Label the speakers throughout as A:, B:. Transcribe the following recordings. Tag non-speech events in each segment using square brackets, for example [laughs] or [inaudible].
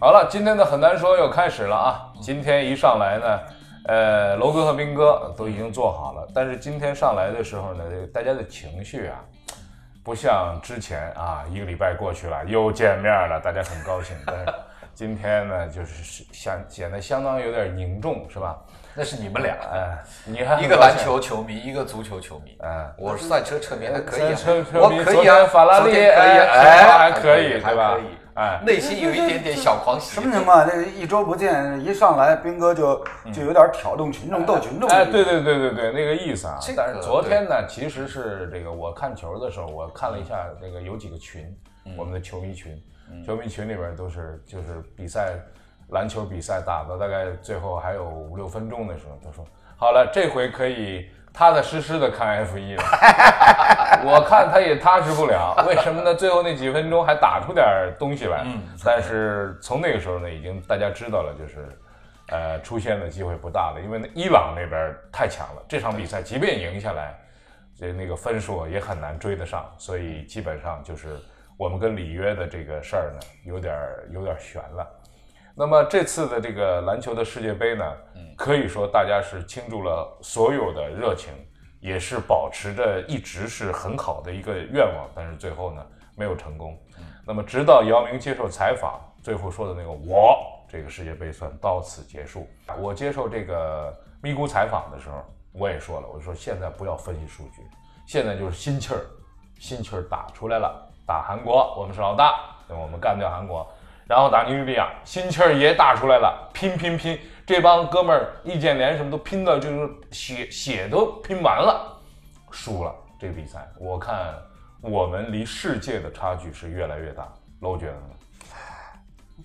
A: 好了，今天的很难说又开始了啊！今天一上来呢，呃，楼哥和斌哥都已经做好了，但是今天上来的时候呢，这个大家的情绪啊，不像之前啊，一个礼拜过去了又见面了，大家很高兴。但是今天呢，就是显显得相当有点凝重，是吧？
B: 那是你们俩，
A: 哎，你还
B: 一个篮球球迷，一个足球球迷。
A: 嗯
B: 我是赛车车迷，还可以啊，
A: 车车
B: 我可以啊，
A: 法拉利
B: 昨天可以啊，
A: 哎还
B: 还
A: 可以
B: 还
A: 对吧
B: 可以，
A: 哎，
B: 内心有一点点小狂喜。
C: 什么情况？这一周不见，一上来斌哥就就有点挑动群众、斗群众。
A: 哎，对对对对对，那个意思啊。
B: 这个
A: 但是昨天呢，其实是这个我看球的时候，我看了一下那个有几个群，我们的球迷群，球迷群里边都是就是比赛篮球比赛打到大概最后还有五六分钟的时候，他说好了，这回可以踏踏实实的看 F 一了。[laughs] 我看他也踏实不了，为什么呢？最后那几分钟还打出点东西来，但是从那个时候呢，已经大家知道了，就是。呃，出现的机会不大了，因为那伊朗那边太强了，这场比赛即便赢下来，这那个分数也很难追得上，所以基本上就是我们跟里约的这个事儿呢，有点儿有点儿悬了。那么这次的这个篮球的世界杯呢，可以说大家是倾注了所有的热情，也是保持着一直是很好的一个愿望，但是最后呢没有成功。那么直到姚明接受采访，最后说的那个我。这个世界杯算到此结束。我接受这个咪咕采访的时候，我也说了，我说现在不要分析数据，现在就是心气儿，心气儿打出来了。打韩国，我们是老大，对我们干掉韩国，然后打尼日利亚，心气儿也打出来了，拼拼拼，这帮哥们儿易建联什么都拼到就是血血都拼完了，输了这个比赛。我看我们离世界的差距是越来越大，楼觉得呢？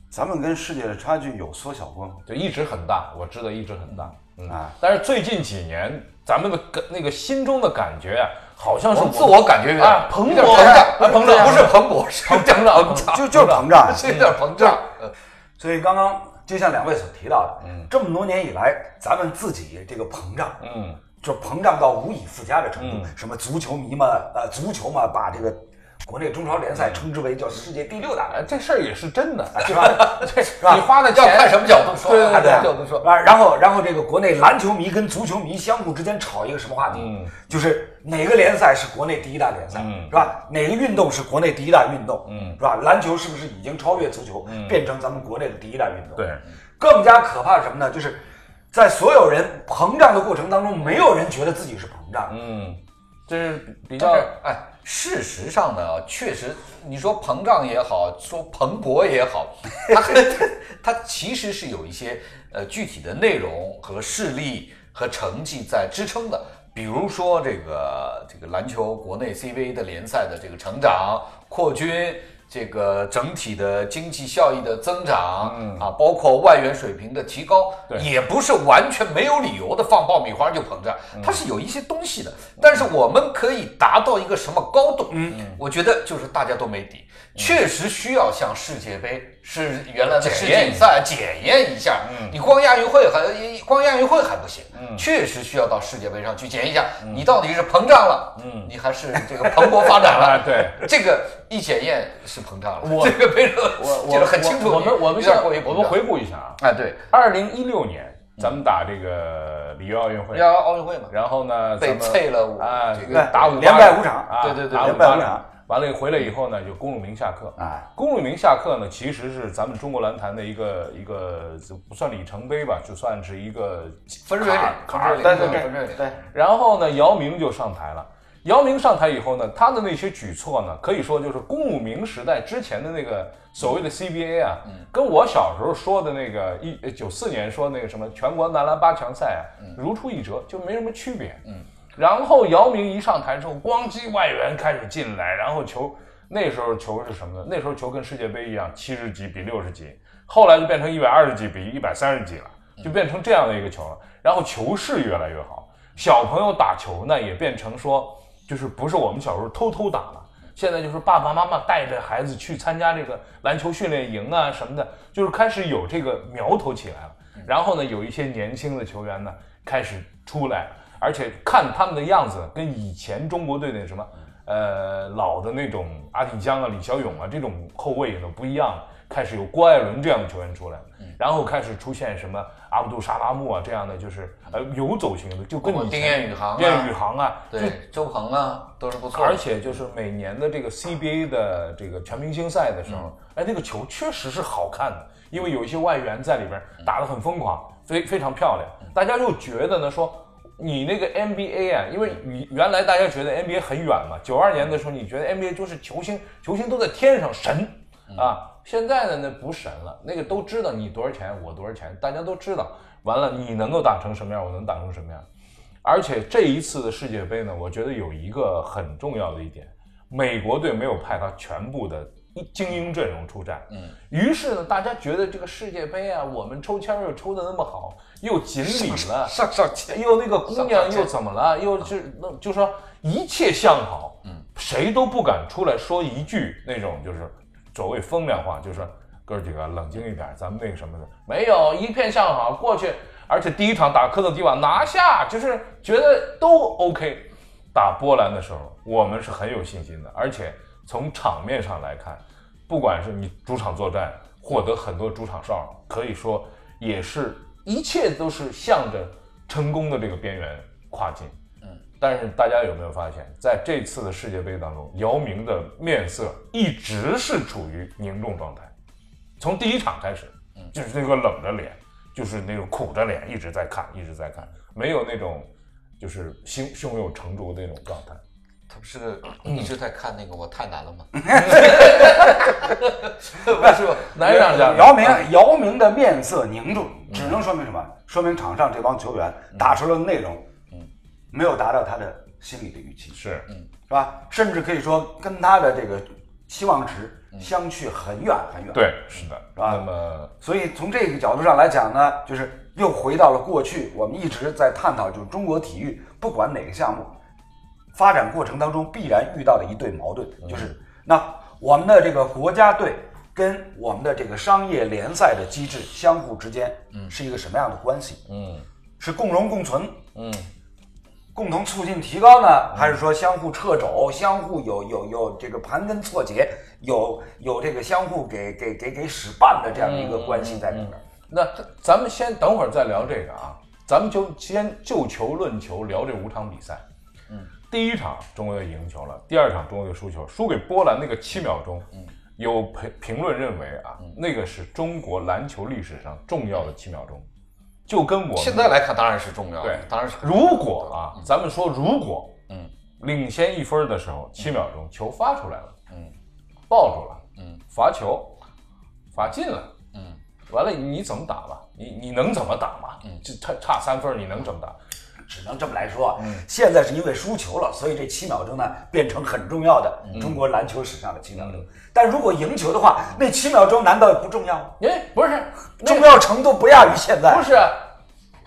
C: 咱们跟世界的差距有缩小过吗？
A: 就一直很大，我知道一直很大，嗯
C: 啊
A: 但是最近几年，咱们的感那个心中的感觉啊，好像是
B: 自我感觉有点
A: 啊蓬勃
B: 膨胀，
A: 啊膨胀
B: 不是蓬勃，[laughs] 是胀，
C: 就就是膨胀。
B: 是有点膨胀。呃
C: 所以刚刚就像两位所提到的，这么多年以来，咱们自己这个膨胀，
A: 嗯，
C: 就膨胀到无以复加的程度。
A: 嗯
C: 什么足球迷嘛，呃，足球嘛，把这个国内中超联赛称之为叫世界第六大，
A: 哎，这事儿也是真的，
C: 是吧？[laughs]
A: 这
C: 是吧
A: 你花的
B: 要看什么角度说，
A: 对对对
B: 看什么角度说。
C: 啊，然后然后这个国内篮球迷跟足球迷相互之间吵一个什么话题？
A: 嗯
C: 就是哪个联赛是国内第一大联赛，
A: 嗯
C: 是吧？哪个运动是国内第一大运动，
A: 嗯
C: 是吧？篮球是不是已经超越足球，变成咱们国内的第一大运动？
A: 对，
C: 更加可怕什么呢？就是在所有人膨胀的过程当中，没有人觉得自己是膨胀。
A: 嗯，这是比较
B: 哎，事实上呢，确实，你说膨胀也好，说蓬勃也好，[laughs] 它它其实是有一些呃具体的内容和事例和成绩在支撑的。比如说这个这个篮球国内 CBA 的联赛的这个成长扩军，这个整体的经济效益的增长，
A: 嗯
B: 啊，包括外援水平的提高，也不是完全没有理由的放爆米花就膨胀，
A: 嗯
B: 它是有一些东西的。但是我们可以达到一个什么高度？嗯，我觉得就是大家都没底，确实需要像世界杯是原来的世
A: 检验
B: 锦赛检验一下。
A: 嗯。
B: 你光亚运会还光亚运会还不行，确实需要到世界杯上去检验一下，你到底是膨胀了，
A: 嗯。
B: 你还是这个蓬勃发展了。
A: 啊？[laughs] 对。
B: 这个一检验是膨胀了，
A: 我
B: 这个
A: 我
B: 这个很清楚。
A: 我我们我们我们回顾一下啊，
B: 哎，对，
A: 二零一六年咱们打这个里约奥运会，
B: 要奥运会嘛，
A: 然后呢，
B: 被退了五
A: 啊，
B: 这个
A: 打五
C: 连败五场
A: 啊，
B: 对对对
A: 打
C: 连败五场。
A: 完了回来以后呢，就公路明下课。
C: 哎，
A: 公路明下课呢，其实是咱们中国篮坛的一个一个不算里程碑吧，就算是一个
B: 分水岭分水岭
C: 对对对，
A: 然后呢，姚明就上台了。姚明上台以后呢，他的那些举措呢，可以说就是公路明时代之前的那个所谓的 CBA 啊，跟我小时候说的那个一九四年说那个什么全国男篮八强赛啊，如出一辙，就没什么区别。嗯，然后姚明一上台之后，咣叽外援开始进来，然后球那时候球是什么呢？那时候球跟世界杯一样，七十几比六十几，后来就变成一百二十几比一百三十几了，就变成这样的一个球了。然后球势越来越好，小朋友打球呢也变成说，就是不是我们小时候偷偷打了。现在就是爸爸妈妈带着孩子去参加这个篮球训练营啊什么的，就是开始有这个苗头起来了。然后呢，有一些年轻的球员呢开始出来，而且看他们的样子跟以前中国队那什么，呃，老的那种阿迪江啊、李小勇啊这种后卫也都不一样了，开始有郭艾伦这样的球员出来，
B: 嗯
A: 然后开始出现什么阿布杜沙拉木啊这样的，就是呃游走型的，就跟
B: 丁彦雨航啊
A: 丁彦雨航啊，
B: 对，周鹏啊都是不错，
A: 而且就是每年的这个 CBA 的这个全明星赛的时
B: 嗯
A: 候，哎，那个球确实是好看的，因为有一些外援在里边打得很疯狂，非非常漂亮。大家就觉得呢，说你那个 NBA 啊，因为你原来大家觉得 NBA 很远嘛，九二年的时候你觉得 NBA 就是球星，球星都在天上神啊，现在的那不神了，那个都知道你多少钱，我多少钱，大家都知道。完了，你能够打成什么样，我能打成什么样。而且这一次的世界杯呢，我觉得有一个很重要的一点，美国队没有派他全部的精英阵容出战。嗯，于是呢，大家觉得这个世界杯啊，我们抽签又抽的那么好，又锦鲤了，
B: 上上签
A: 又那个姑娘又怎么了？又是那就说一切向好，嗯，谁都不敢出来说一句那种就是所谓风凉话，就是说哥儿几个冷静一点，咱们那个什么的没有一片向好过去，而且第一场打科特迪瓦拿下，就是觉得都 OK。打波兰的时候，我们是很有信心的，而且从场面上来看，不管是你主场作战获得很多主场哨，可以说也是一切都是向着成功的这个边缘跨进。嗯，但是大家有没有发现，在这次的世界杯当中，姚明的面色一直是处于凝重状态，从第一场开始，就是那个冷着脸，就是那种苦着脸，一直在看，一直在看，没有那种就是胸胸有成竹的那种状态。
B: 他不是一直在看那个我太难了吗？[laughs]
A: 是吧？难让这样
C: 姚明姚明的面色凝重，只能说明什么？说明场上这帮球员打出了内容，嗯，没有达到他的心理的预期，
A: 是，嗯
C: 是吧？甚至可以说跟他的这个期望值相去很远很远。，
A: 对，是的。
C: 是吧
A: 那么
C: 所以从这个角度上来讲呢，就是又回到了过去，我们一直在探讨，就是中国体育不管哪个项目发展过程当中必然遇到的一对矛盾，就是那我们的这个国家队跟我们的这个商业联赛的机制相互之间，嗯，是一个什么样的关系？
A: 嗯。
C: 是共荣共存，
A: 嗯，
C: 共同促进提高呢，还是说相互掣肘，相互有有有这个盘根错节，有有这个相互给给给给使绊的这样的一个关系在里边？
A: 那咱们先等会儿再聊这个啊，咱们就先就球论球聊这五场比赛。嗯，第一场中国队赢球了，第二场中国队输球，输给波兰那个七秒钟，嗯，有评评论认为啊，那个是中国篮球历史上重要的七秒钟，就跟我
B: 现在来看当然是重要的
A: 对，
B: 当然是
A: 如果啊，咱们说如果，嗯，领先一分的时候，七秒钟球发出来了，嗯，抱住了，嗯，罚球，罚进了，嗯，完了你怎么打吧？你你能怎么打嘛？嗯，这差差三分，你能怎么打？
C: 只能这么来说。现在是因为输球了，所以这七秒钟呢变成很重要的中国篮球史上的七秒钟。但如果赢球的话，那七秒钟难道不重要吗？
A: 哎，不是，那
C: 重要程度不亚于现在。
A: 不是，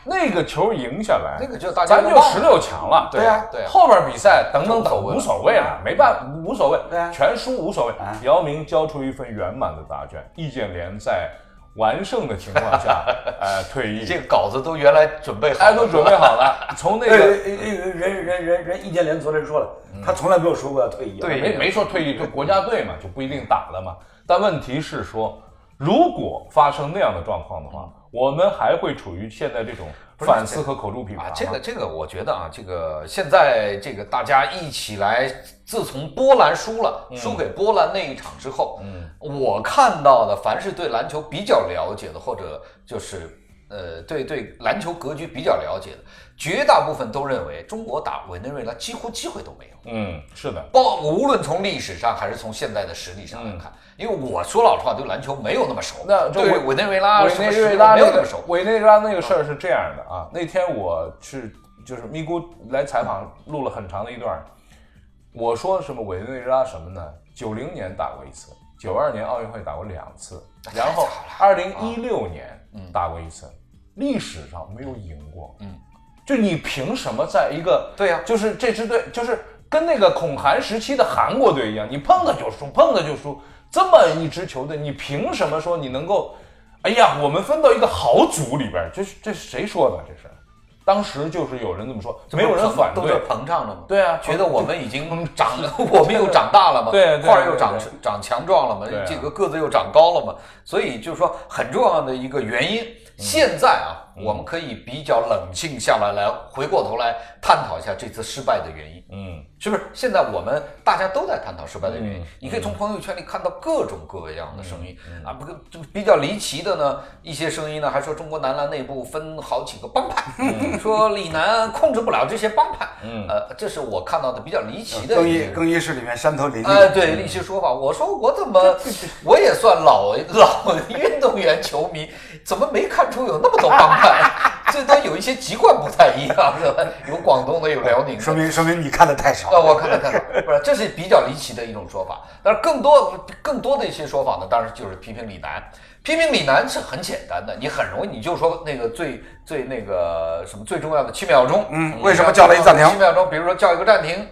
A: 那个球赢下来，
B: 那个就大家
A: 咱就十六强了。
B: 对啊对啊
A: 后边比赛等等等
B: 无所谓
A: 无所谓了，没办法，无所谓，
C: 对啊
A: 全输无所谓
C: 啊。
A: 姚明交出一份圆满的答卷，易建联在完胜的情况下，呃，[laughs] 退役，
B: 这个稿子都原来准备好
A: 都准备好了，[laughs] 从那
C: 呃，
A: 个
C: 人人人人人易建联昨天说了，他从来没有说过要退役啊。
B: 对
A: 没没说退役，就国家队嘛，就不一定打了嘛。但问题是说，如果发生那样的状况的话，我们还会处于现在这种反思和口诛笔伐，
B: 啊这个这个，我觉得啊，这个现在这个大家一起来，自从波兰输了，输给波兰那一场之后，嗯，我看到的，凡是对篮球比较了解的，或者就是呃，对对篮球格局比较了解的，绝大部分都认为中国打委内瑞拉几乎机会都没有。
A: 嗯，是的，
B: 包无论从历史上还是从现在的实力上来看，因为我说老实话，对篮球没有那么熟，
A: 那对委
B: 委内瑞拉
A: 委内瑞拉
B: 没有那么熟。
A: 委内瑞拉那个事儿是这样的啊，那天我是就是咪咕来采访，录了很长的一段。我说什么委内瑞拉什么呢？九零年打过一次，九二年奥运会打过两次，然后二零一六年打过一次，历史上没有赢过。嗯，就你凭什么在一个
B: 对呀
A: 就是这支队就是跟那个恐韩时期的韩国队一样，你碰的就输，碰的就输。这么一支球队，你凭什么说你能够？哎呀，我们分到一个好组里边儿，这是这是谁说的？这是，当时就是有人这么说，没有人反
B: 都是
A: 对。
B: 膨胀了吗？
A: 对啊，
B: 觉得我们已经长，[laughs] 我们又长大了嘛，
A: 对
B: 儿又长
A: 对对
B: 长强壮了嘛这个个子又长高了嘛，所以就是说很重要的一个原因。现在啊，我们可以比较冷静下来，来回过头来探讨一下这次失败的原因。
A: 嗯，
B: 是不是？现在我们大家都在探讨失败的原因。
A: 嗯
B: 你可以从朋友圈里看到各种各样的声音、啊，不过就比较离奇的呢，一些声音呢还说中国男篮内部分好几个帮派，[laughs] 说李楠控制不了这些帮派。
A: 嗯
B: 呃，这是我看到的比较离奇的
C: 更衣
B: 一些。
C: 更衣室里面山头林立。
B: 哎，对，一些说法，我说我怎么，[laughs] 我也算老老运动员球迷，怎么没看出有那么多帮派？这都有一些籍贯不太一样，是吧？有广东的，有辽宁的，
C: 说明说明你看的太少。
B: 啊，我看看看看，不是，这是比较离奇的一种说法。但是更多更多的一些说法呢，当然就是批评李楠。批评李楠是很简单的，你很容易你就说那个最最那个什么最重要的七秒钟，
C: 嗯为什么叫了一暂停
B: 七秒钟，比如说叫一个暂停，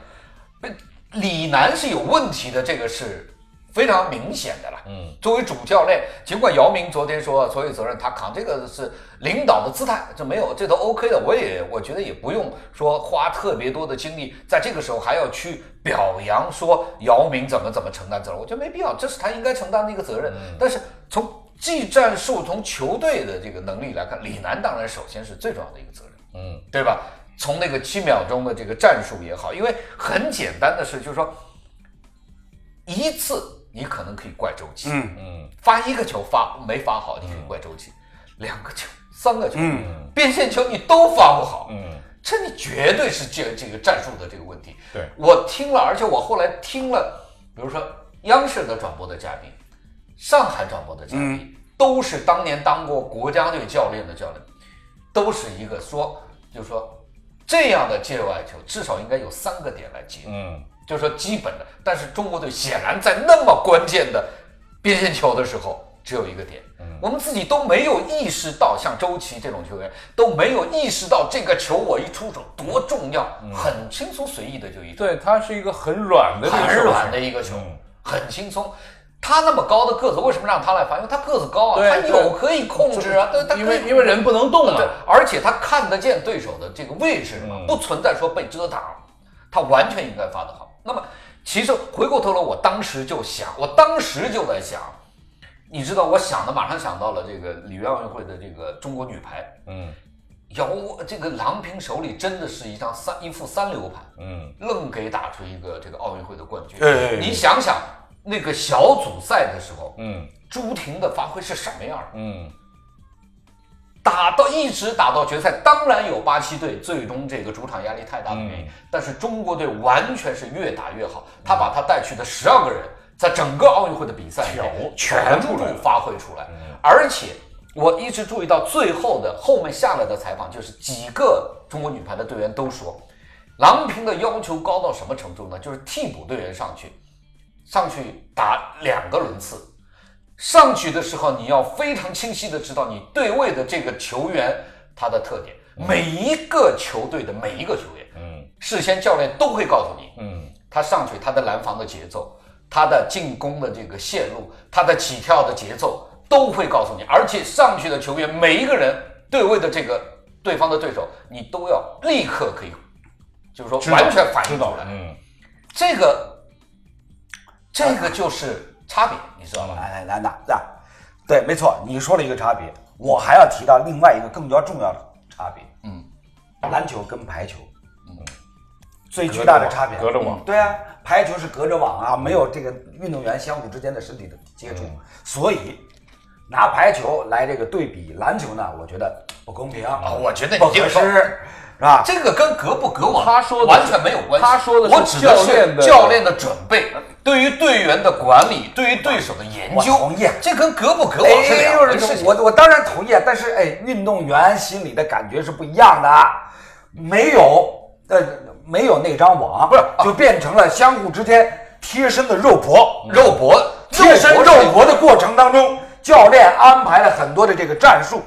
B: 不李楠是有问题的，这个是非常明显的了。
A: 嗯，
B: 作为主教练，尽管姚明昨天说所有责任他扛，这个是领导的姿态，这没有这都 OK 的。我也我觉得也不用说花特别多的精力，在这个时候还要去表扬说姚明怎么怎么承担责任，我觉得没必要，这是他应该承担的一个责任。但是从技战术、从球队的这个能力来看，李楠当然首先是最重要的一个责任。
A: 嗯，
B: 对吧？从那个七秒钟的这个战术也好，因为很简单的事，就是说一次你可能可以怪周琦，
C: 嗯。
A: 嗯。
B: 发一个球发没发好，你可以怪周琦；两个球、三个球，
C: 嗯。
B: 变线球你都发不好，
A: 嗯，
B: 这你绝对是这这个战术的这个问题。
A: 对。
B: 我听了，而且我后来听了，比如说央视的转播的嘉宾，上海转播的嘉宾，都是当年当过国家队教练的教练，都是一个说，就是说这样的界外球至少应该有三个点来接，
A: 嗯
B: 就是说基本的。但是中国队显然在那么关键的边线球的时候，只有一个点。我们自己都没有意识到，像周琦这种球员都没有意识到这个球我一出手多重要，很轻松随意的就一，
A: 对，他是一个很软的
B: 很软的一个球
A: 嗯，
B: 很轻松。他那么高的个子，为什么让他来发？因为他个子高啊，他有可以控制啊，对，他
A: 因为因为人不能动啊
B: 对，而且他看得见对手的这个位置不存在说被遮挡，他完全应该发的好。那么，其实回过头来，我当时就想，我当时就在想，你知道，我想的马上想到了这个里约奥运会的这个中国女排，
A: 嗯
B: 姚这个郎平手里真的是一张三一副三流牌，
A: 嗯
B: 愣给打出一个这个奥运会的冠军。你想想那个小组赛的时候，
A: 嗯
B: 朱婷的发挥是什么样的？
A: 嗯
B: 打到一直打到决赛，当然有巴西队最终这个主场压力太大的原因，
A: 嗯
B: 但是中国队完全是越打越好。他把他带去的十二个人，在整个奥运会的比赛里面全部发挥出来，而且我一直注意到最后的后面下来的采访，就是几个中国女排的队员都说，郎平的要求高到什么程度呢？就是替补队员上去，上去打两个轮次。上去的时候，你要非常清晰的知道你对位的这个球员他的特点，每一个球队的每一个球员，
A: 嗯。
B: 事先教练都会告诉你，
A: 嗯。
B: 他上去他的拦防的节奏，他的进攻的这个线路，他的起跳的节奏都会告诉你，而且上去的球员每一个人对位的这个对方的对手，你都要立刻可以，就是说完全反应
A: 知道
B: 出来，
A: 嗯。
B: 这个这个就是差别，你知道吗？
C: 来来来，那那对，没错，你说了一个差别，我还要提到另外一个更加重要的差别。
B: 嗯，
C: 篮球跟排球，嗯，最巨大的差别，
A: 隔着网
C: 嗯对啊，排球是隔着网啊，没有这个运动员相互之间的身体的接触，所以拿排球来这个对比篮球呢，我觉得不公平啊
B: 我觉得你
C: 不合
B: 这个说
C: 适，是吧？
B: 这个跟隔不隔网，
A: 他说的
B: 完全没有关系。
A: 他说的是
B: 我
A: 教练的
B: 是教练的准备，对于队员的管理，对于对手的研究。
C: 我同意
B: 这跟隔不隔网是两回
C: 哎
B: 事情。
C: 我我当然同意，但是哎，运动员心里的感觉是不一样的，没有呃没有那张网，
B: 不是
C: 就变成了相互之间贴身的肉搏，
B: 肉搏，
C: 贴身
B: 肉
C: 肉搏的过程当中，教练安排了很多的这个战术，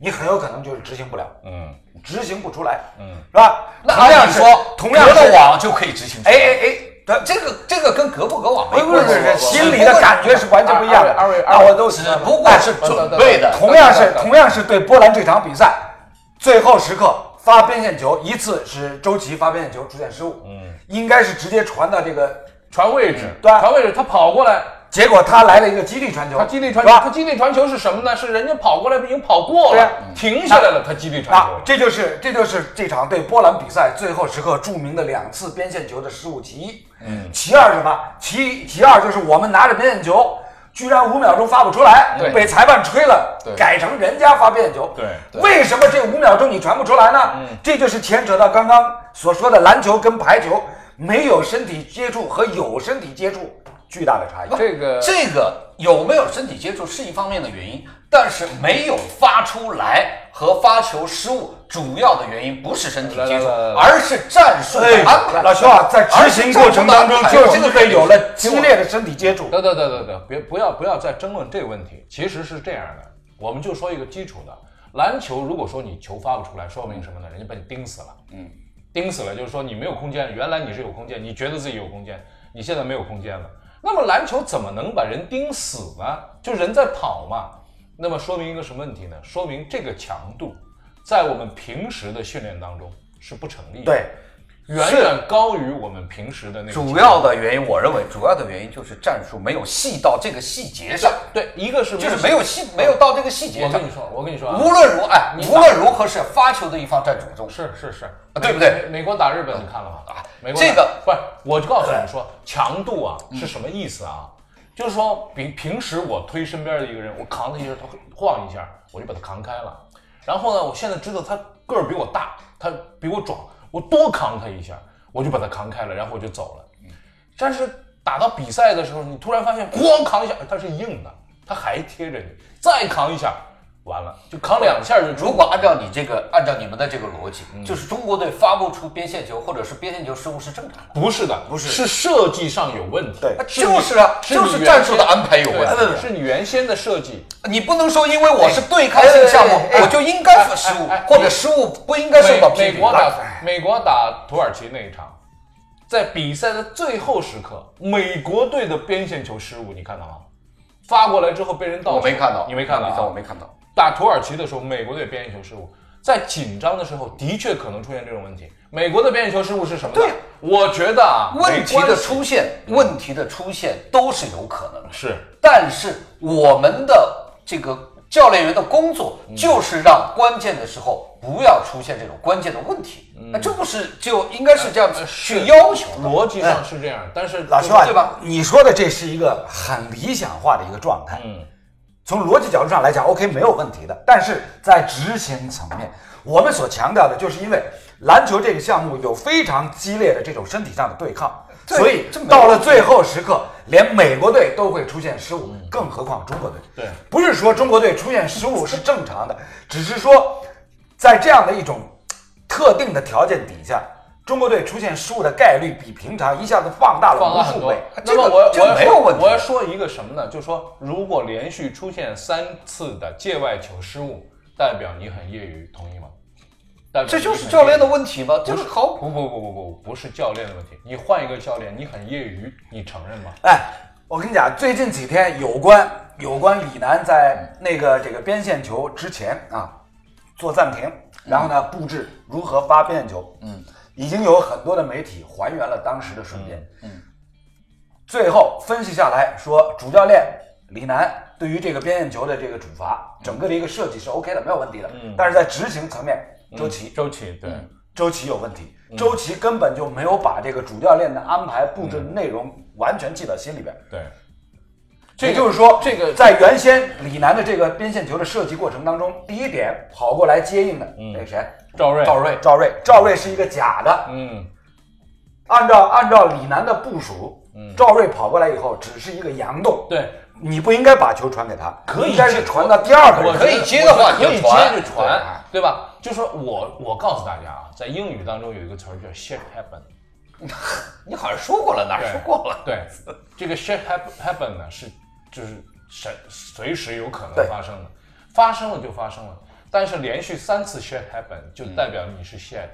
C: 你很有可能就是执行不了，
A: 嗯
C: 执行不出来，
A: 嗯，
C: 是吧？
B: 那
C: 同样
B: 说，
C: 同样是
B: 隔了网就可以执行出来。
C: 哎哎哎，对
B: 这个这个跟隔不隔网没
C: 不是不
B: 关系，
C: 是，心里的感觉是完全不一样的。
A: 二位
C: 啊，
A: 二位
C: 都
B: 是不过是准备的。
C: 同样是同样是对波兰这场比赛，最后时刻发边线球，一次是周琦发边线球出现失误，嗯，应该是直接传到这个，
A: 传位置，
C: 对啊
A: 传位置，他跑过来，
C: 结果他来了一个激励传球，
A: 他激励传球，他激励传球是什么呢？是人家跑过来已经跑过了停下来了，他激励传
C: 啊
A: 球，。
C: 这就是这就是这场对波兰比赛最后时刻著名的两次边线球的失误其一。嗯，其二是什么？其其二就是我们拿着边线球，居然五秒钟发不出来，被裁判吹了，改成人家发边线球。
A: 对
B: 对
C: 为什么这五秒钟你传不出来呢？这就是牵扯到刚刚所说的篮球跟排球没有身体接触和有身体接触巨大的差异。
A: 这个
B: 这个有没有身体接触是一方面的原因，但是没有发出来和发球失误，主要的原因不是身体接触而是战术安排。
C: 老邱啊，在执行过程当中就是因为有了激烈的身体接触。
A: 对对对对对，别不要不要再争论这个问题。其实是这样的，我们就说一个基础的，篮球如果说你球发不出来，说明什么呢？人家把你盯死了，
B: 嗯，
A: 盯死了就是说你没有空间，原来你是有空间，你觉得自己有空间，你现在没有空间了。那么篮球怎么能把人盯死呢？就人在跑嘛。那么说明一个什么问题呢？说明这个强度在我们平时的训练当中是不成立的，
C: 对，
A: 远远高于我们平时的那个。
B: 主要的原因，我认为主要的原因就是战术没有细到这个细节上，
A: 对，一个是
B: 就是没有细，没有到这个细节上
A: 我跟。你说，我跟你说啊，
B: 无论如哎，无论如何是发球的一方占主动。
A: 是是是，
B: 对不对
A: 美美国打日本你看了吗？啊，美国
B: 这个
A: 不是，我就告诉你说，强度啊是什么意思啊？就是说，比平时我推身边的一个人，我扛他一下，他会晃一下，我就把他扛开了。然后呢，我现在知道他个儿比我大，他比我壮，我多扛他一下，我就把他扛开了，然后我就走了。但是打到比赛的时候，你突然发现，咣扛一下，它是硬的，它还贴着你，再扛一下，完了，就扛两下就
B: 如果按照你这个，按照你们的这个逻辑，
A: 嗯
B: 就是中国队发不出边线球，或者是边线球失误是正常的。
A: 不是的，不是，是设计上有问题。
C: 对
A: 是
B: 就是啊
A: 是
B: 就是战术的安排有问题
A: 是你原先的设计。
B: 你不能说因为我是对抗性项目我就应该失误
A: 哎哎，
B: 或者失误不应该受到批评。
A: 美美国打美国打土耳其那一场，在比赛的最后时刻，美国队的边线球失误，你看到吗？发过来之后被人倒球，
B: 我没看到，
A: 你没看到啊？
B: 比赛我没看到。
A: 打土耳其的时候，美国队边线球失误，在紧张的时候的确可能出现这种问题。美国的边线球失误是什么呢？
B: 对
A: 我觉得啊，
B: 问题的出现，问题的出现都是有可能的。
A: 是
B: 但是我们的这个教练员的工作就是让关键的时候不要出现这种关键的问题。那这不是就应该是这样子去要求的？
A: 逻辑上是这样，但是
C: 老邱啊，
B: 对吧？
C: 你说的这是一个很理想化的一个状态。
A: 嗯，
C: 从逻辑角度上来讲，OK 没有问题的。但是在执行层面，我们所强调的就是因为篮球这个项目有非常激烈的这种身体上的对抗，
B: 对
C: 所以到了最后时刻，连美国队都会出现失误，更何况中国队。
A: 对
C: 不是说中国队出现失误是正常的，只是说在这样的一种特定的条件底下，中国队出现失误的概率比平常一下子放大了无数倍。。
A: 那么我
B: 这个
A: 我要
B: 没有问题
A: 我要说一个什么呢？就是说，如果连续出现三次的界外球失误，代表你很业余，同意吗？
B: 这就是教练的问题吗？就是好
A: 不不不不不不是教练的问题，你换一个教练，你很业余，你承认吗？
C: 哎，我跟你讲，最近几天有关有关李楠在那个这个边线球之前啊做暂停，然后呢布置如何发边线球，
B: 嗯，
C: 已经有很多的媒体还原了当时的瞬间，嗯，最后分析下来说，主教练李楠对于这个边线球的这个处罚，整个的一个设计是 OK 的，没有问题的，
A: 嗯。
C: 但是在执行层面，周琦。
A: 周琦对，
C: 周琦有问题，周琦根本就没有把这个主教练的安排布置的内容完全记到心里边。
A: 对，
C: 也就是说，
A: 这个
C: 在原先李楠的这个边线球的设计过程当中，第一点跑过来接应的那个谁，
A: 赵睿，
C: 赵睿，赵睿，赵睿是一个假的。
A: 嗯，
C: 按照按照李楠的部署，赵睿跑过来以后只是一个佯动，
A: 对，
C: 你不应该把球传给他，
A: 可以
C: 应该是传到第二个人。
B: 可以接的话
A: 可以
B: 你就传
A: 接着传，对吧？就说我我告诉大家啊，在英语当中有一个词儿叫 shit happen，[laughs]
B: 你好像说过了，哪儿说过了？
A: 对，这个 shit happen happen 呢是就是随随时有可能发生的，发生了就发生了。但是连续三次 shit happen 就代表你是 shit，、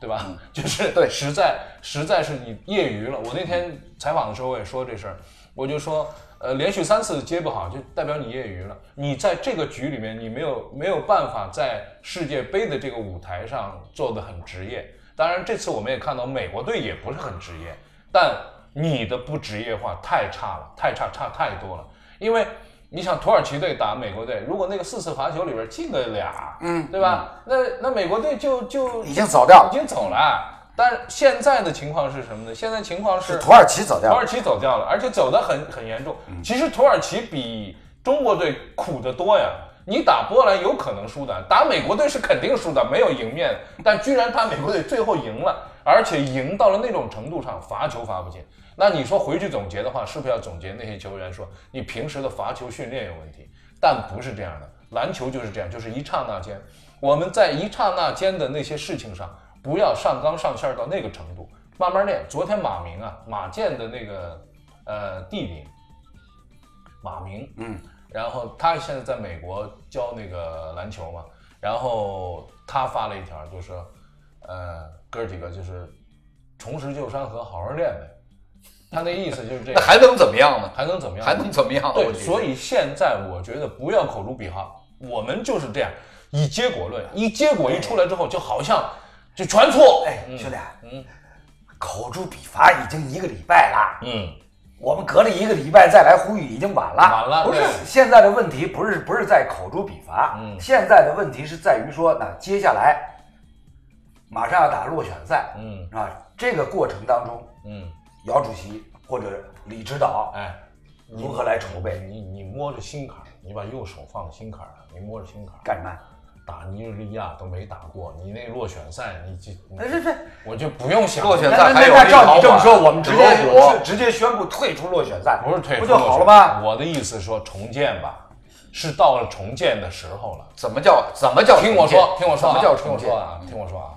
A: 对吧？就是
B: 对
A: 实在实在是你业余了。我那天采访的时候我也说这事儿，我就说呃，连续三次接不好，就代表你业余了。你在这个局里面，你没有没有办法在世界杯的这个舞台上做得很职业。当然，这次我们也看到美国队也不是很职业，但你的不职业化太差了，太差差太多了。因为你想土耳其队打美国队，如果那个四次罚球里边进个俩，嗯，对吧？那那美国队就就
C: 已经走掉了
A: 已经走了。但现在的情况是什么呢？现在情况是
C: 土耳其走掉了，
A: 土耳其走掉了，而且走得很很严重。其实土耳其比中国队苦得多呀。你打波兰有可能输的，打美国队是肯定输的，没有赢面。但居然他美国队最后赢了，而且赢到了那种程度上，罚球罚不进。那你说回去总结的话，是不是要总结那些球员说你平时的罚球训练有问题？但不是这样的，篮球就是这样，就是一刹那间，我们在一刹那间的那些事情上。不要上纲上线到那个程度，慢慢练。昨天马明啊，马健的那个呃弟弟马明，嗯，然后他现在在美国教那个篮球嘛，然后他发了一条，就是，呃，哥几个就是重拾旧山河，好好练呗。他那意思就是这，
B: 那还能怎么样呢？
A: 还能怎么样？
B: 还能怎么样？
A: 对，所以现在我觉得不要口诛笔伐，我们就是这样以结果论，一结果一出来之后，就好像。就全错，
C: 哎，兄弟，嗯，口诛笔伐已经一个礼拜了，嗯，我们隔了一个礼拜再来呼吁已经晚了，
A: 晚了，
C: 不是现在的问题，不是不是在口诛笔伐，嗯，现在的问题是在于说，那接下来马上要打落选赛，嗯，啊，这个过程当中，嗯，姚主席或者李指导，哎，如何来筹备？
A: 你你摸着心坎儿，你把右手放心坎上，你摸着心坎儿
C: 干什么？
A: 打尼日利亚都没打过，你那落选赛你这
C: 哎这这
A: 我就不用想
B: 落选赛还有
C: 那照你这么说，我们直接直接宣布退出落选赛，
A: 不是退出
C: 不就好了吗？
A: 我的意思说重建吧，是到了重建的时候了。
B: 怎么叫怎么叫？
A: 听我说，听我说，
B: 什么叫重建
A: 啊？听我说啊。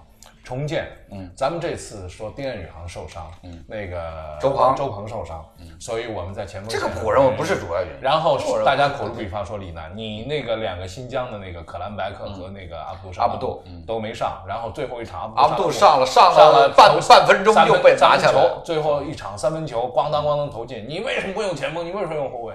A: 重建，嗯，咱们这次说丁彦雨航受伤，嗯，那个
C: 周鹏
A: 周鹏受伤，嗯，所以我们在前锋
B: 这个我认为不是主要原因。
A: 然后大家口诛笔伐说李楠，你那个两个新疆的那个可兰白克和那个阿布杜
B: 阿布杜
A: 都没上，然后最后一场
B: 阿布杜上了上
A: 了
B: 半半分钟就被拿下
A: 球，最后一场三分球咣当咣当投进，你为什么不用前锋？你为什么用后卫？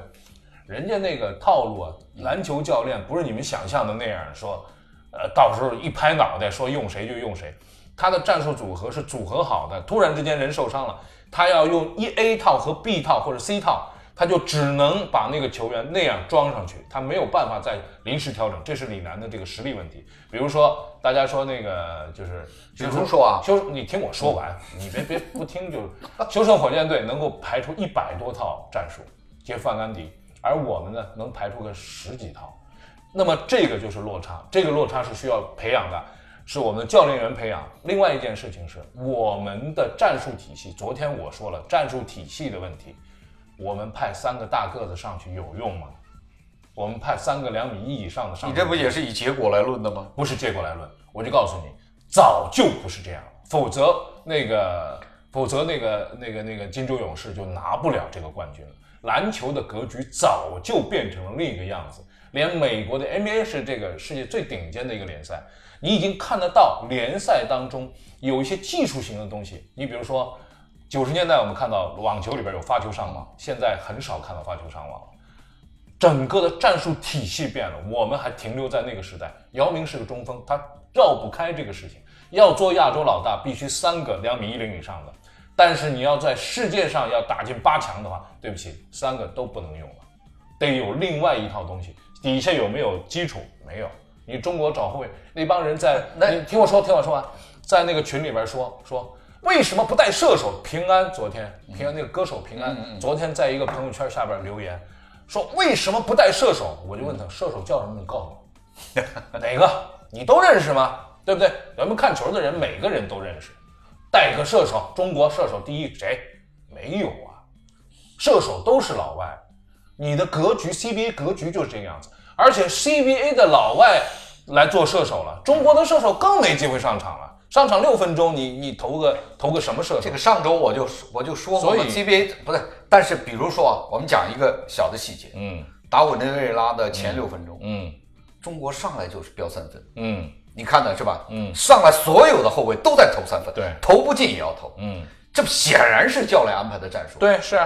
A: 人家那个套路啊，篮球教练不是你们想象的那样说，呃，到时候一拍脑袋说用谁就用谁。他的战术组合是组合好的，突然之间人受伤了，他要用一 A 套和 B 套或者 C 套，他就只能把那个球员那样装上去，他没有办法再临时调整，这是李楠的这个实力问题。比如说，大家说那个就是，
B: 比如说啊，
A: 修，你听我说完，你别别不听就，修胜火箭队能够排出一百多套战术接范甘迪，而我们呢能排出个十几套，那么这个就是落差，这个落差是需要培养的。是我们的教练员培养。另外一件事情是我们的战术体系。昨天我说了战术体系的问题，我们派三个大个子上去有用吗？我们派三个两米一以上的上，
B: 你这不也是以结果来论的吗？
A: 不是结果来论，我就告诉你，早就不是这样了。否则那个，否则那个那个那个金州勇士就拿不了这个冠军了。篮球的格局早就变成了另一个样子。连美国的 NBA 是这个世界最顶尖的一个联赛。你已经看得到联赛当中有一些技术型的东西。你比如说，九十年代我们看到网球里边有发球上网，现在很少看到发球上网了。整个的战术体系变了，我们还停留在那个时代。姚明是个中锋，他绕不开这个事情。要做亚洲老大，必须三个两米一零以上的。但是你要在世界上要打进八强的话，对不起，三个都不能用了，得有另外一套东西。底下有没有基础？没有。你中国找后卫那帮人在，[laughs] 你听我说，听我说完，在那个群里边说说为什么不带射手？平安昨天，平安那个歌手平安昨天在一个朋友圈下边留言说为什么不带射手？我就问他射手叫什么？你告诉我，[laughs] 哪个？你都认识吗？对不对？咱们看球的人每个人都认识，带个射手，中国射手第一谁？没有啊，射手都是老外，你的格局 CBA 格局就是这个样子。而且 CBA 的老外来做射手了，中国的射手更没机会上场了。上场六分钟，你你投个投个什么射手？
B: 这个上周我就我就说过，CBA 不对。但是比如说啊，我们讲一个小的细节，嗯，打委内瑞拉的前六分钟，嗯，中国上来就是飙三分，嗯，你看的是吧？嗯，上来所有的后卫都在投三分，
A: 对，
B: 投不进也要投，嗯，这显然是教练安排的战术，
A: 对，是。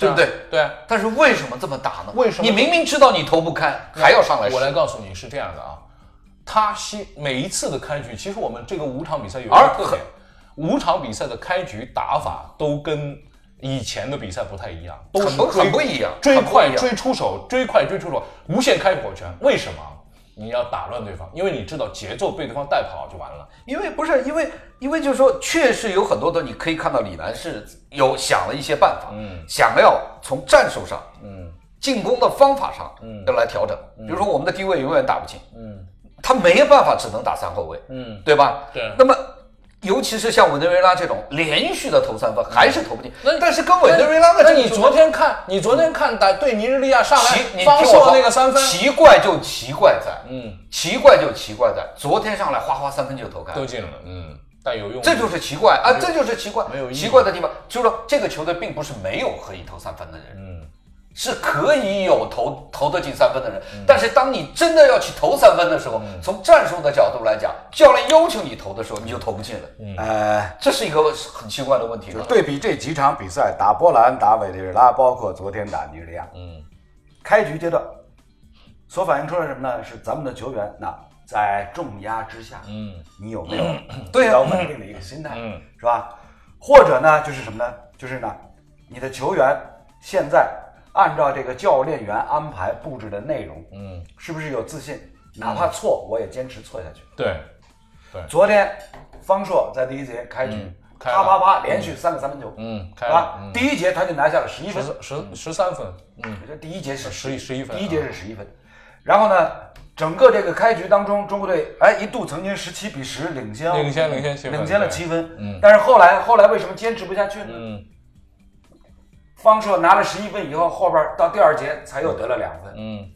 B: 对不对？
A: 对啊。
B: 但是为什么这么打呢？
A: 为什么
B: 你明明知道你投不开，还要上来？
A: 我来告诉你是这样的啊，他西每一次的开局，其实我们这个五场比赛有一个特点，五场比赛的开局打法都跟以前的比赛不太一样，都是
B: 很不
A: 追
B: 很不一样
A: 追快追出手，追快追出手，无限开火权。为什么？你要打乱对方，因为你知道节奏被对方带跑就完了。
B: 因为不是因为因为就是说，确实有很多的，你可以看到李楠是有想了一些办法，
A: 嗯
B: 想要从战术上、
A: 嗯
B: 进攻的方法上，
A: 嗯
B: 要来调整。比如说我们的低位永远打不进，
A: 嗯
B: 他没有办法，只能打三后卫，
A: 嗯，
B: 对吧？
A: 对
B: 那么。尤其是像委内瑞拉这种连续的投三分，还是投不进。但是跟委内瑞拉的这个
A: 那你昨天看，你昨天看打对尼日利亚上来
B: 奇，你
A: 方硕
B: 听我说
A: 那个三分，
B: 奇怪就奇怪在，
A: 嗯，
B: 奇怪就奇怪在，昨天上来哗哗三分就投开了。
A: 都，进了，嗯，但有用，
B: 这就是奇怪啊，这就是奇怪，
A: 没有
B: 奇怪的地方，就是说这个球队并不是没有可以投三分的人，
A: 嗯
B: 是可以有投投得进三分的人，但是当你真的要去投三分的时候，从战术的角度来讲，教练要求你投的时候，你就投不进了，
C: 呃，
B: 这是一个很奇怪的问题。
C: 就对比这几场比赛，打波兰、打委内瑞拉，包括昨天打尼日利亚，
A: 嗯。
C: 开局阶段所反映出来什么呢？是咱们的球员那在重压之下，
A: 嗯。
C: 你有没有比较稳定的一个心态，
A: 嗯。
C: 是吧？或者呢，就是什么呢？就是呢，你的球员现在按照这个教练员安排布置的内容，
A: 嗯，
C: 是不是有自信？哪怕错，我也坚持错下去。
A: 对，对。
C: 昨天方硕在第一节开局啪啪啪连续三个三分球，
A: 嗯，开
C: 是吧？第一节他就拿下了十一分。
A: 十，十十三分，嗯，
C: 这第一节是
A: 十一十一分啊
C: 第一节是十一分。然后呢，整个这个开局当中，中国队哎一度曾经十七比十领先，
A: 领先领先
C: 领先了七分。
A: 嗯。
C: 但是后来后来为什么坚持不下去呢？
A: 嗯
C: 方硕拿了十一分以后，后边到第二节才又得了两分。
A: 嗯，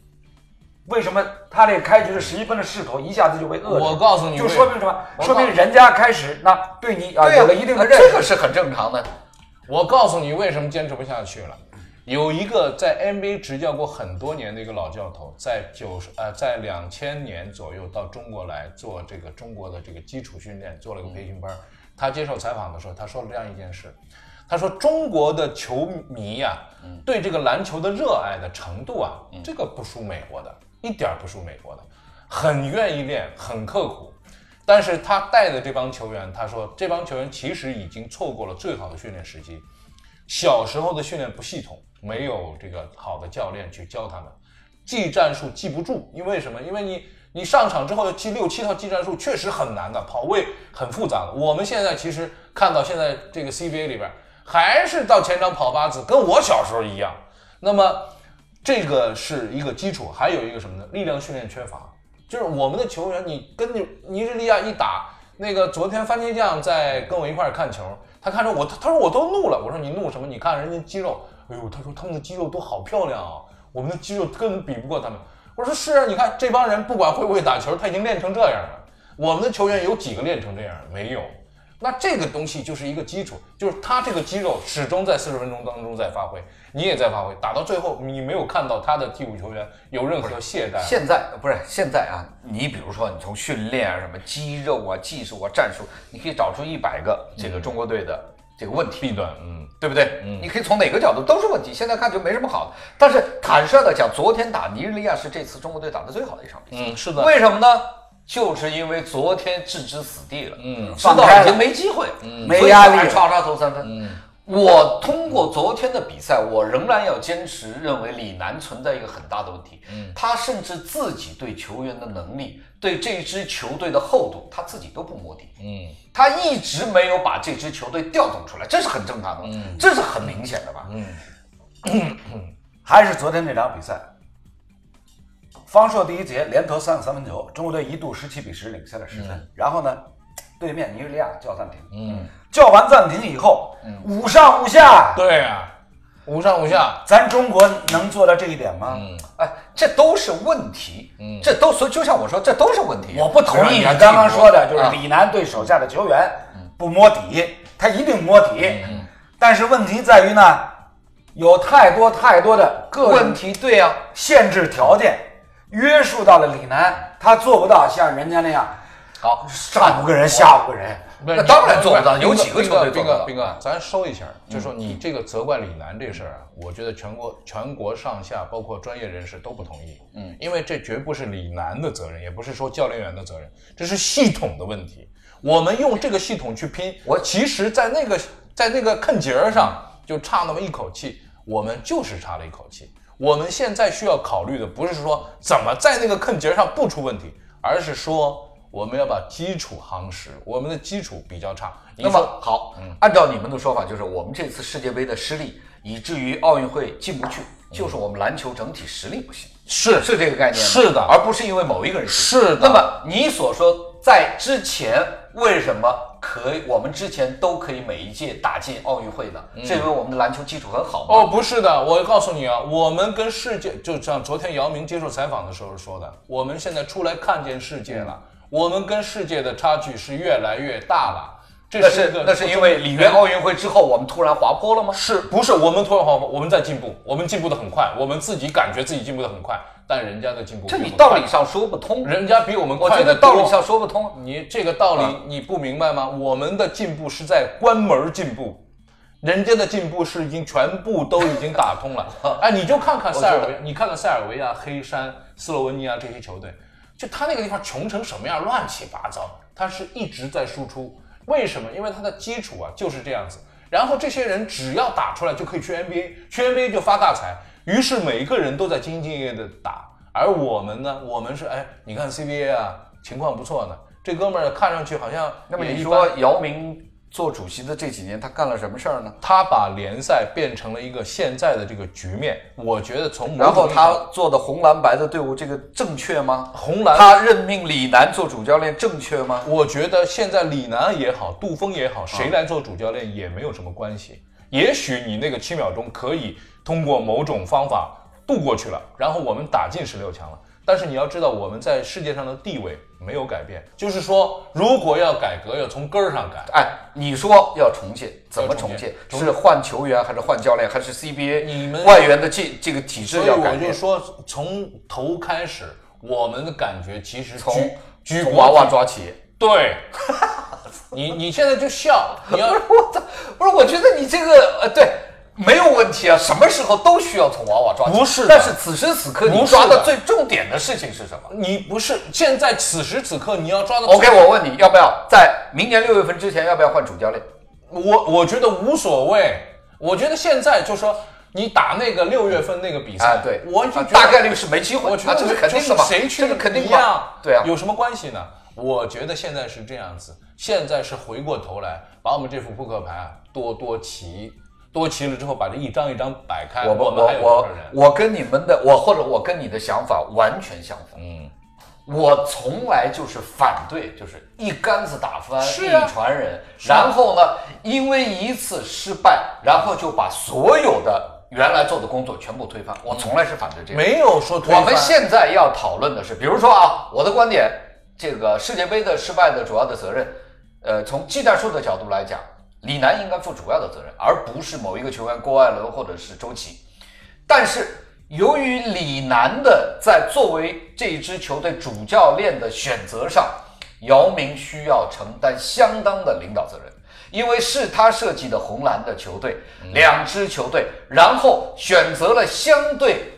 C: 为什么他这开局的十一分的势头一下子就被遏制？
A: 我告诉你
C: 就说明什么？说明人家开始那对你啊、有了一定的
B: 啊
C: 认识。
B: 这个是很正常的。
A: 我告诉你为什么坚持不下去了。有一个在 NBA 执教过很多年的一个老教头，在九十呃，在两千年左右到中国来做这个中国的这个基础训练，做了个培训班。他接受采访的时候，他说了这样一件事，他说中国的球迷呀、对这个篮球的热爱的程度啊，这个不输美国的，一点儿不输美国的，很愿意练，很刻苦。但是他带的这帮球员，他说这帮球员其实已经错过了最好的训练时机。小时候的训练不系统，没有这个好的教练去教他们，记战术记不住，因为什么？因为你你上场之后要记六七套技战术，确实很难的，跑位很复杂的。我们现在其实看到现在这个 CBA 里边，还是到前场跑八字，跟我小时候一样。那么这个是一个基础，还有一个什么呢？力量训练缺乏，就是我们的球员，你跟尼日利亚一打，那个昨天番茄酱在跟我一块儿看球，他看着我，他他说我都怒了，我说你怒什么？你看人家肌肉，哎呦，他说他们的肌肉都好漂亮啊，我们的肌肉根本比不过他们。我说是啊，你看这帮人不管会不会打球，他已经练成这样了。我们的球员有几个练成这样？没有。那这个东西就是一个基础，就是他这个肌肉始终在四十分钟当中在发挥，你也在发挥，打到最后你没有看到他的替补球员有任何懈怠。
B: 现在不是现在啊，你比如说你从训练啊、什么肌肉啊、技术啊、战术，你可以找出一百个这个中国队的这个问题。
A: 弊端，嗯，
B: 对不对？嗯你可以从哪个角度都是问题。现在看就没什么好的，但是坦率的讲，昨天打尼日利亚是这次中国队打的最好的一场比赛。
A: 嗯，是的，
B: 为什么呢？就是因为昨天置之死地了，
A: 嗯
B: 知道已经没机会，嗯
C: 没压力
B: 还唰唰投三分。我通过昨天的比赛，我仍然要坚持认为李楠存在一个很大的问题，嗯。他甚至自己对球员的能力、对这支球队的厚度，他自己都不摸底。
A: 嗯。
B: 他一直没有把这支球队调动出来，这是很正常的，这是很明显的吧？嗯。
C: 还是昨天那场比赛，方硕第一节连投三个三分球，中国队一度十七比十领先了十分。然后呢，对面尼日利亚叫暂停，
A: 嗯，
C: 叫完暂停以后，五上五下，
A: 对呀、五上五下，
C: 咱中国能做到这一点吗？
A: 嗯。
B: 哎，这都是问题，
A: 嗯。
B: 这都所以就像我说，这都是问题。
C: 我不同意你刚刚说的，就是
B: 啊
C: 李楠对手下的球员不摸底，他一定摸底。嗯但是问题在于呢，有太多太多的个人
B: 问题对呀、
C: 限制条件约束到了李楠，他做不到像人家那样
B: 好，
C: 上五个人下五个人。
B: 那当然做不到，有几个球队做到？
A: 哥斌哥，咱收一下，就说你这个责怪李楠这事儿啊，我觉得全国全国上下包括专业人士都不同意。嗯，因为这绝不是李楠的责任，也不是说教练员的责任，这是系统的问题。我们用这个系统去拼，
B: 我
A: 其实，在那个在那个坑节儿上就差那么一口气，我们就是差了一口气。我们现在需要考虑的不是说怎么在那个坑节儿上不出问题，而是说我们要把基础夯实，我们的基础比较差。
B: 那么好，按照你们的说法，就是我们这次世界杯的失利，以至于奥运会进不去，就是我们篮球整体实力不行，
A: 是。
B: 是这个概念吗？
A: 是的。
B: 而不是因为某一个人
A: 是的。
B: 那么你所说在之前为什么可以，我们之前都可以每一届打进奥运会的？是因为我们的篮球基础很好吗？
A: 哦，不是的，我告诉你啊，我们跟世界，就像昨天姚明接受采访的时候说的，我们现在出来看见世界了，我们跟世界的差距是越来越大了。这
B: 那是那是因为里约奥运会之后，我们突然滑坡了吗？
A: 是不是我们突然滑坡？我们在进步，我们进步的很快，我们自己感觉自己进步的很快，但人家的进步
B: 这你道理上说不通，
A: 人家比我们
B: 我
A: 快得
B: 觉得道理上说不通。
A: 你这个道理你不明白吗？我们的进步是在关门进步，人家的进步是已经全部都已经打通了。[laughs] 哎，你就看看塞尔维亚，你看看塞尔维亚、黑山、斯洛文尼亚这些球队，就他那个地方穷成什么样，乱七八糟，他是一直在输出。为什么？因为他的基础啊就是这样子。然后这些人只要打出来就可以去 NBA，去 NBA 就发大财。于是每个人都在兢兢业业的打，而我们呢，我们是哎，你看 CBA 啊，情况不错呢。这哥们儿看上去好像
B: 那么
A: 一
B: 你说姚明做主席的这几年，他干了什么事儿呢？
A: 他把联赛变成了一个现在的这个局面，我觉得从
B: 然后他做的红蓝白的队伍，这个正确吗？
A: 红蓝
B: 他任命李楠做主教练正确吗？
A: 我觉得现在李楠也好，杜峰也好，谁来做主教练也没有什么关系。也许你那个七秒钟可以通过某种方法度过去了，然后我们打进十六强了。但是你要知道，我们在世界上的地位没有改变。就是说，如果要改革，要从根儿上改。
B: 哎，你说要重建，怎么
A: 要重
B: 重建
A: 建？
B: 是换球员，还是换教练，还是 CBA
A: 你们
B: 外援的这这个体制
A: 所以我就
B: 要改变？
A: 说，从头开始，我们的感觉其实
B: 从
A: 举
B: 娃娃抓起。
A: 对，[laughs] 你你现在就笑，你要
B: 我操！不是，我觉得你这个呃，对，没有问题啊，什么时候都需要从娃娃抓起。
A: 不是
B: 但是此时此刻你抓的最重点的事情是什么
A: 你不是现在此时此刻你要抓的
B: ？OK，我问你要不要在明年六月份之前要不要换主教练？
A: 我我觉得无所谓，我觉得现在就说你打那个六月份那个比赛，
B: 哎，对，
A: 我就觉得
B: 啊大概率是没机会，啊，
A: 我觉得
B: 这是肯定
A: 就
B: 的嘛，
A: 是谁去
B: 这个肯定
A: 一样，
B: 对啊，
A: 有什么关系呢？我觉得现在是这样子，现在是回过头来把我们这副扑克牌啊多多齐，多齐了之后把这一张一张摆开，
B: 我我我
A: 多少人？
B: 我跟你们的我或者我跟你的想法完全相反。
A: 嗯，
B: 我从来就是反对，就是一竿子打翻一船人，
A: 啊
B: 然后呢，因为一次失败，然后就把所有的原来做的工作全部推翻。我从来是反对这个。
A: 没有说推翻
B: 我们现在要讨论的是，比如说啊，我的观点，这个世界杯的失败的主要的责任，呃，从技战术的角度来讲，李楠应该负主要的责任，而不是某一个球员郭艾伦或者是周琦。但是由于李楠的在作为这一支球队主教练的选择上，姚明需要承担相当的领导责任，因为是他设计的红蓝的球队，两支球队，然后选择了相对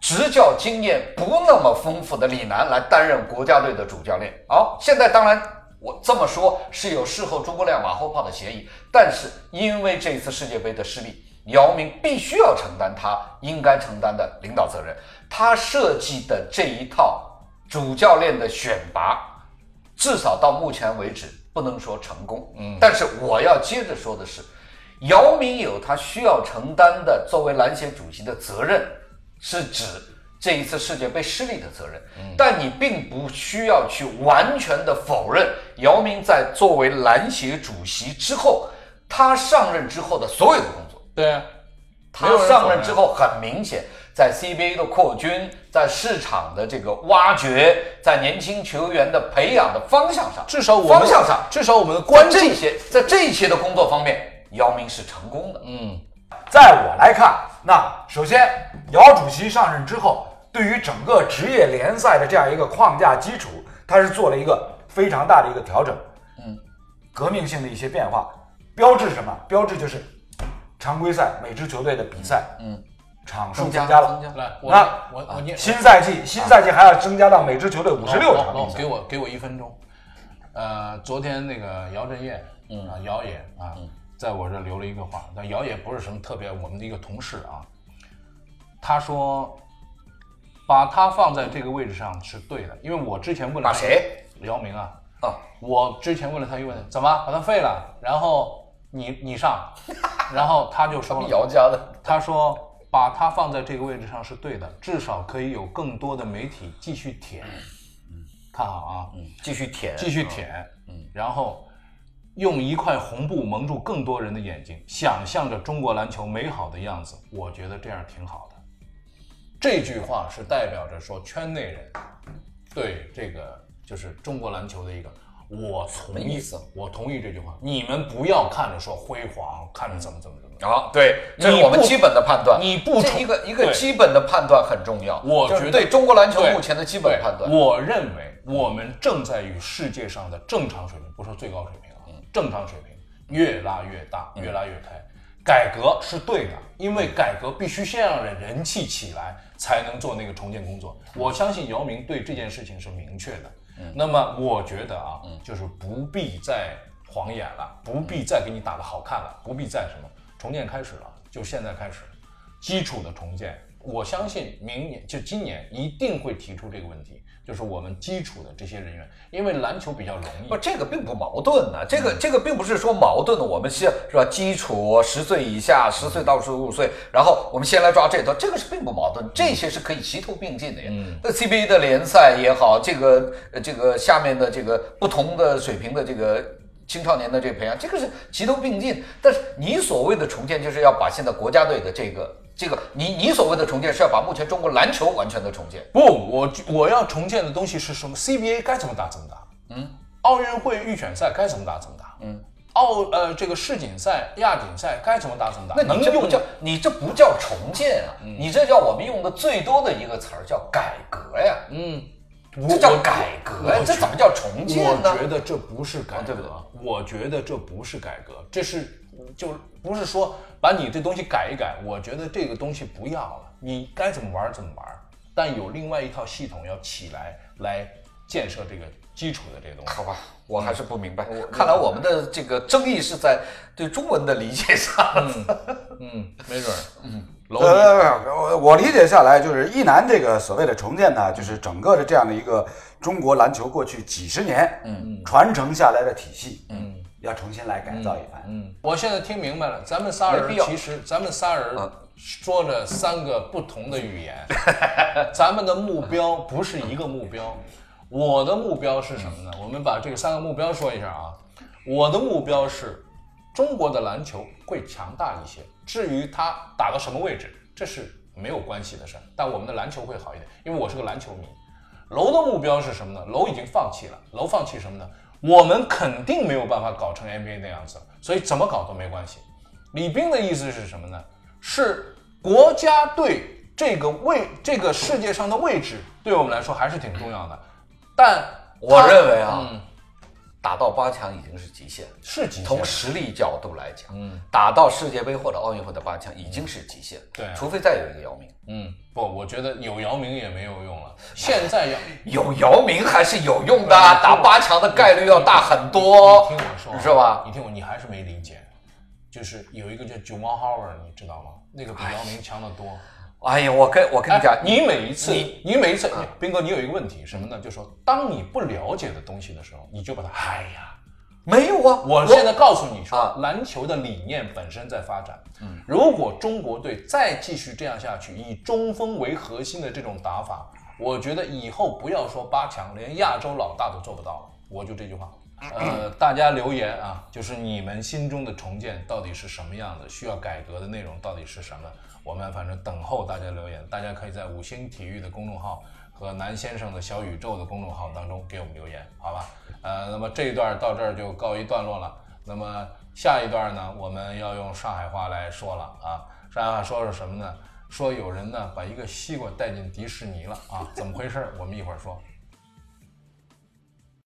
B: 执教经验不那么丰富的李楠来担任国家队的主教练。好、现在当然我这么说是有事后诸葛亮马后炮的嫌疑，但是因为这次世界杯的失利，姚明必须要承担他应该承担的领导责任。他设计的这一套主教练的选拔，至少到目前为止不能说成功。嗯，但是我要接着说的是，姚明有他需要承担的作为篮协主席的责任，是指这一次世界杯失利的责任。但你并不需要去完全的否认姚明在作为篮协主席之后，他上任之后的所有的工作。
A: 对啊，
B: 他上任之后，很明显，在 CBA 的扩军，在市场的这个挖掘，在年轻球员的培养的方向上，
A: 至少我们
B: 方向上，
A: 至少我们的关注
B: 这些在这些的工作方面，姚明是成功的。
A: 嗯，
C: 在我来看，那首先姚主席上任之后，对于整个职业联赛的这样一个框架基础，它是做了一个非常大的一个调整。嗯，革命性的一些变化。标志什么？标志就是常规赛每支球队的比赛，
B: 嗯，
C: 场数
B: 增加
C: 了。
A: 来，我
C: 那
A: 我我念
C: 新赛季，新赛季还要增加到每支球队五十六场
A: 老老
C: 比赛
A: 给我给我一分钟。呃，昨天那个姚振业，嗯啊，姚也啊，在我这留了一个话，但姚也不是什么特别我们的一个同事啊，他说把他放在这个位置上是对的，因为我之前问了
B: 把谁？
A: 姚明啊，
B: 啊，
A: 我之前问了他一个问题，怎么把他废了，然后你你上，[laughs] 然后他就说了，
B: 姚家的，
A: 他说把他放在这个位置上是对的，至少可以有更多的媒体继续舔。嗯看好啊，
B: 嗯，继续舔，
A: 继续舔，嗯，然后用一块红布蒙住更多人的眼睛，想象着中国篮球美好的样子，我觉得这样挺好的。这句话是代表着说圈内人对这个就是中国篮球的一个。我同意我同意这句话。你们不要看着说辉煌，看着怎么怎么怎么。
B: 啊，对，这是我们基本的判断。
A: 你不重
B: 这一个一个基本的判断很重要，
A: 我觉得
B: 对中国篮球目前的基本判断。
A: 我认为我们正在与世界上的正常水平，不说最高水平啊，
B: 嗯
A: 正常水平越拉越大，越拉越开。改革是对的，因为改革必须先让人人气起来，才能做那个重建工作。我相信姚明对这件事情是明确的。那么我觉得啊，就是不必再晃眼了，不必再给你打得好看了，不必再什么重建开始了，就现在开始，基础的重建。我相信明年就今年一定会提出这个问题，就是我们基础的这些人员，因为篮球比较容易
B: 不，，这个并不矛盾呢、这
A: 嗯
B: 个这个并不是说矛盾的。我们先是吧，基础十岁以下，十岁到十五岁，然后我们先来抓这头，这个是并不矛盾，这些是可以齐头并进的呀。
A: 嗯
B: 那 CBA 的联赛也好，这个呃这个下面的这个不同的水平的这个青少年的这个培养，这个是齐头并进。但是你所谓的重建，就是要把现在国家队的这个这个，你你所谓的重建是要把目前中国篮球完全的重建。
A: 不，我我要重建的东西是什么？CBA 该怎么打怎么打，嗯，奥运会预选赛该怎么打怎么打，嗯，奥呃这个世锦赛、亚锦赛该怎么打怎么打，
B: 那
A: 能用
B: 你这不叫你这不叫重建啊，
A: 嗯
B: 你这叫我们用的最多的一个词儿叫改革呀，
A: 嗯，
B: 这叫改革呀，这怎么叫重建呢
A: 我？觉得这不是改革，
B: 对不对
A: 我觉得这不是改革，这是就不是说把你这东西改一改。我觉得这个东西不要了，你该怎么玩怎么玩，但有另外一套系统要起来来建设这个基础的这个东西。
B: 好吧，我还是不明白。看来我们的这个争议是在对中文的理解上。
A: 嗯，没准儿，嗯，楼
C: 呃，我我理解下来，就是一南这个所谓的重建呢，就是整个的这样的一个中国篮球过去几十年嗯传承下来的体系，嗯，要重新来改造一番。
A: 嗯，我现在听明白了，咱们仨人其实咱们仨人
B: 嗯
A: 说着三个不同的语言，[laughs] 咱们的目标不是一个目标。我的目标是什么呢？我们把这个三个目标说一下啊。我的目标是中国的篮球会强大一些，至于它打到什么位置，这是没有关系的事儿。但我们的篮球会好一点，因为我是个篮球迷。楼的目标是什么呢？楼已经放弃了。楼放弃什么呢？我们肯定没有办法搞成 NBA 那样子，所以怎么搞都没关系。李斌的意思是什么呢？是国家队这个位，这个世界上的位置对我们来说还是挺重要的。但
B: 我认为啊
A: 嗯，
B: 打到八强已经是极限了。
A: 是极限
B: 从实力角度来讲，嗯，打到世界杯或者奥运会的八强已经是极限，
A: 对啊
B: 除非再有一个姚明，
A: 嗯，不，我觉得有姚明也没有用了。[laughs] 现在要 [laughs]
B: 有姚明还是有用的，打八强的概率要大很多
A: 你，听我说啊，
B: 是吧？
A: 你听我，你还是没理解，就是有一个叫九毛 Howard，你知道吗？那个比姚明强得多。
B: 哎呀，我跟我跟你讲
A: 哎，你每一次，
B: 你
A: 你每一次，斌哥，你有一个问题什么呢？就是说，当你不了解的东西的时候，你就把它，哎呀，
B: 没有啊，
A: 我现在告诉你说
B: 啊，
A: 篮球的理念本身在发展。嗯，如果中国队再继续这样下去，以中锋为核心的这种打法，我觉得以后不要说八强，连亚洲老大都做不到了。我就这句话。[clears throat] 呃，大家留言啊，就是你们心中的重建到底是什么样的？需要改革的内容到底是什么？我们反正等候大家留言，大家可以在五星体育的公众号和南先生的小宇宙的公众号当中给我们留言，好吧？呃，那么这一段到这儿就告一段落了。那么下一段呢，我们要用上海话来说了啊。上海话说是什么呢？说有人呢把一个西瓜带进迪士尼了啊，怎么回事？我们一会儿说。